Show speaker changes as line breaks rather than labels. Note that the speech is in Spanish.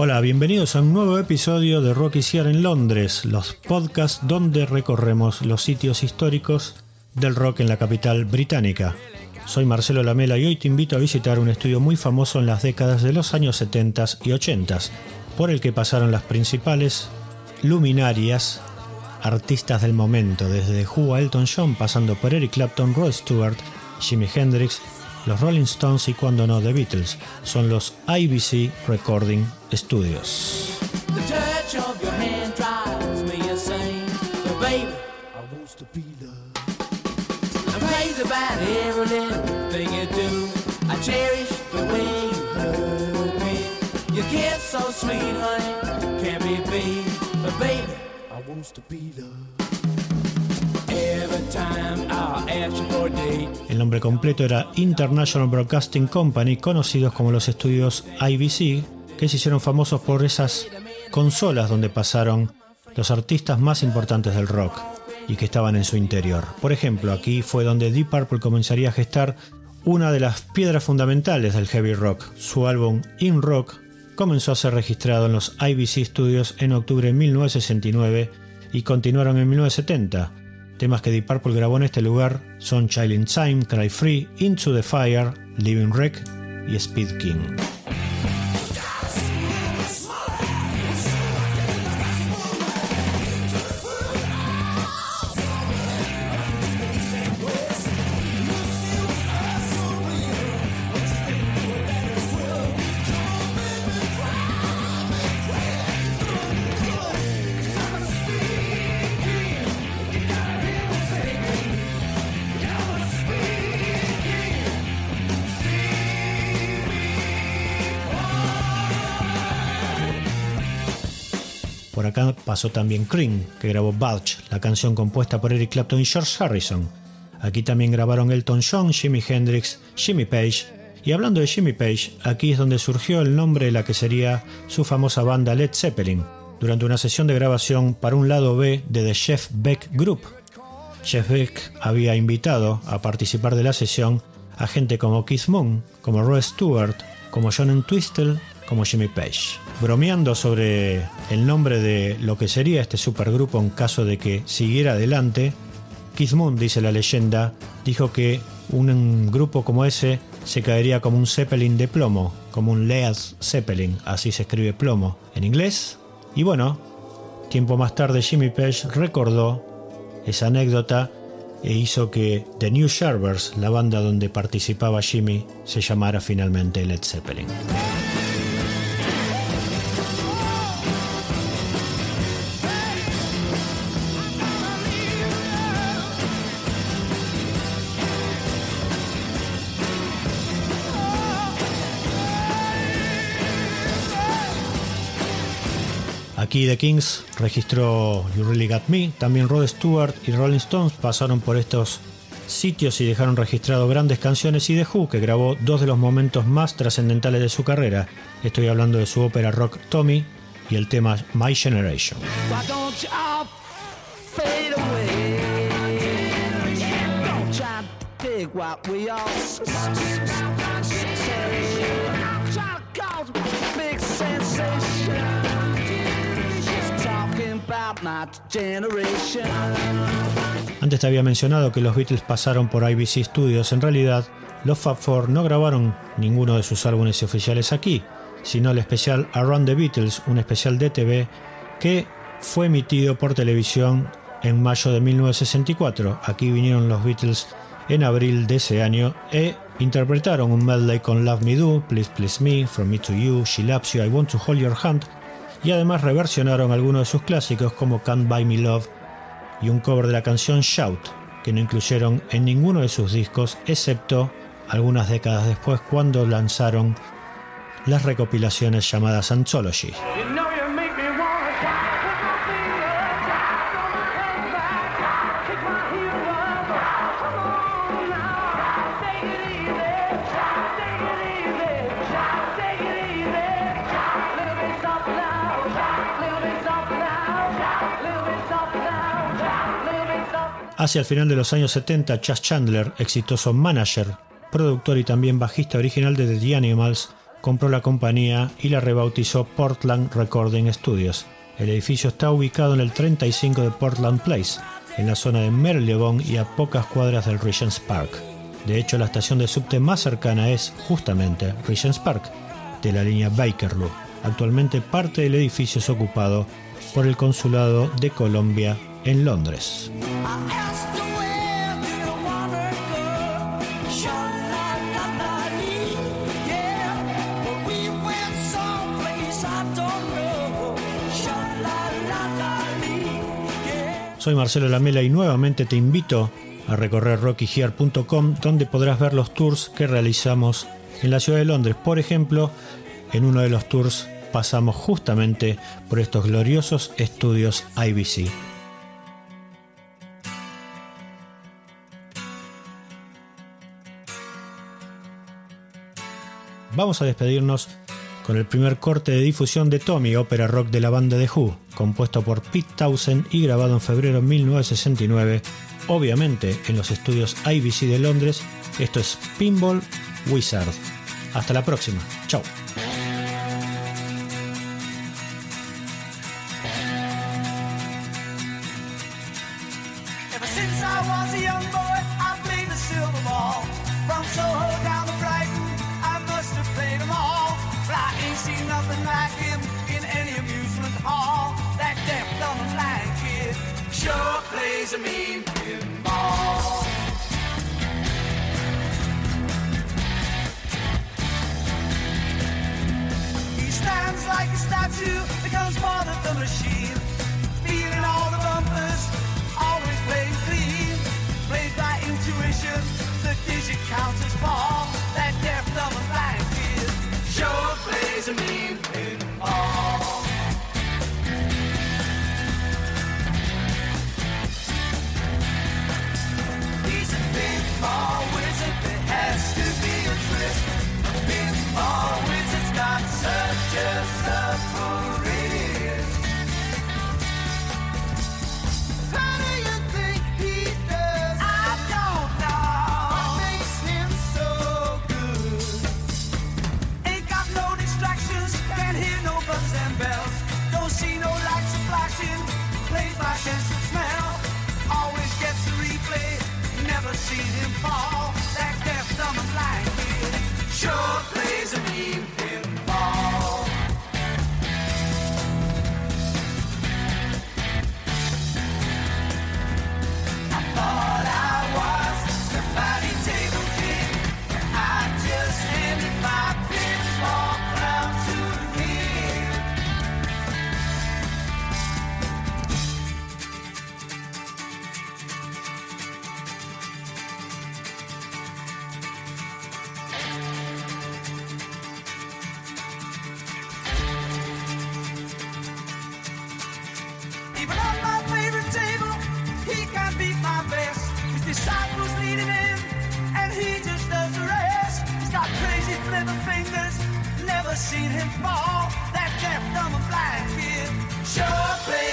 Hola, bienvenidos a un nuevo episodio de Rock Sierra en Londres, los podcasts donde recorremos los sitios históricos del rock en la capital británica. Soy Marcelo Lamela y hoy te invito a visitar un estudio muy famoso en las décadas de los años 70 y 80, por el que pasaron las principales luminarias artistas del momento, desde Who Elton John, pasando por Eric Clapton, Rod Stewart, Jimi Hendrix, los Rolling Stones y cuando no The Beatles. Son los IBC Recording Studios. El nombre completo era International Broadcasting Company, conocidos como los estudios IBC, que se hicieron famosos por esas consolas donde pasaron los artistas más importantes del rock y que estaban en su interior. Por ejemplo, aquí fue donde Deep Purple comenzaría a gestar una de las piedras fundamentales del heavy rock. Su álbum In Rock comenzó a ser registrado en los IBC Studios en octubre de 1969 y continuaron en 1970. Temas que Deep Purple grabó en este lugar son Child in Time, Cry Free, Into the Fire, Living Wreck y Speed King. Pasó también Cream, que grabó Bulge, la canción compuesta por Eric Clapton y George Harrison. Aquí también grabaron Elton John, Jimi Hendrix, Jimmy Page. Y hablando de Jimmy Page, aquí es donde surgió el nombre de la que sería su famosa banda Led Zeppelin, durante una sesión de grabación para un lado B de The Jeff Beck Group. Jeff Beck había invitado a participar de la sesión a gente como Keith Moon, como Roy Stewart, como John Entwistle como Jimmy Page. Bromeando sobre el nombre de lo que sería este supergrupo en caso de que siguiera adelante, Keith dice la leyenda, dijo que un grupo como ese se caería como un Zeppelin de plomo, como un Led Zeppelin, así se escribe plomo en inglés. Y bueno, tiempo más tarde Jimmy Page recordó esa anécdota e hizo que The New Sharvers, la banda donde participaba Jimmy, se llamara finalmente Led Zeppelin. Aquí The Kings registró You Really Got Me, también Rod Stewart y Rolling Stones pasaron por estos sitios y dejaron registrado grandes canciones y The Who, que grabó dos de los momentos más trascendentales de su carrera. Estoy hablando de su ópera rock Tommy y el tema My Generation. Antes te había mencionado que los Beatles pasaron por IBC Studios. En realidad, los Fab Four no grabaron ninguno de sus álbumes oficiales aquí, sino el especial Around the Beatles, un especial de TV que fue emitido por televisión en mayo de 1964. Aquí vinieron los Beatles en abril de ese año e interpretaron un medley con Love Me Do, Please Please Me, From Me to You, She Loves You, I Want to Hold Your Hand y además reversionaron algunos de sus clásicos como Can't Buy Me Love y un cover de la canción Shout, que no incluyeron en ninguno de sus discos, excepto algunas décadas después cuando lanzaron las recopilaciones llamadas Anthology. Hacia el final de los años 70, Chas Chandler, exitoso manager, productor y también bajista original de The Animals,
compró la compañía y la rebautizó Portland Recording Studios. El edificio está ubicado en el 35 de Portland Place, en la zona de Marylebone y a pocas cuadras del Regent's Park. De hecho, la estación de subte más cercana es justamente Regent's Park, de la línea Bakerloo. Actualmente parte del edificio es ocupado por el Consulado de Colombia en Londres. Soy Marcelo Lamela y nuevamente te invito a recorrer rockyhear.com donde podrás ver los tours que realizamos en la ciudad de Londres. Por ejemplo, en uno de los tours pasamos justamente por estos gloriosos estudios IBC. Vamos a despedirnos con el primer corte de difusión de Tommy, ópera rock de la banda de Who, compuesto por Pete Townsend y grabado en febrero de 1969, obviamente en los estudios IBC de Londres. Esto es Pinball Wizard. Hasta la próxima. Chao. sure plays a mean pinball. He stands like a statue, becomes part of the machine. never
seen him fall. That death on a blind kid. Sure, baby.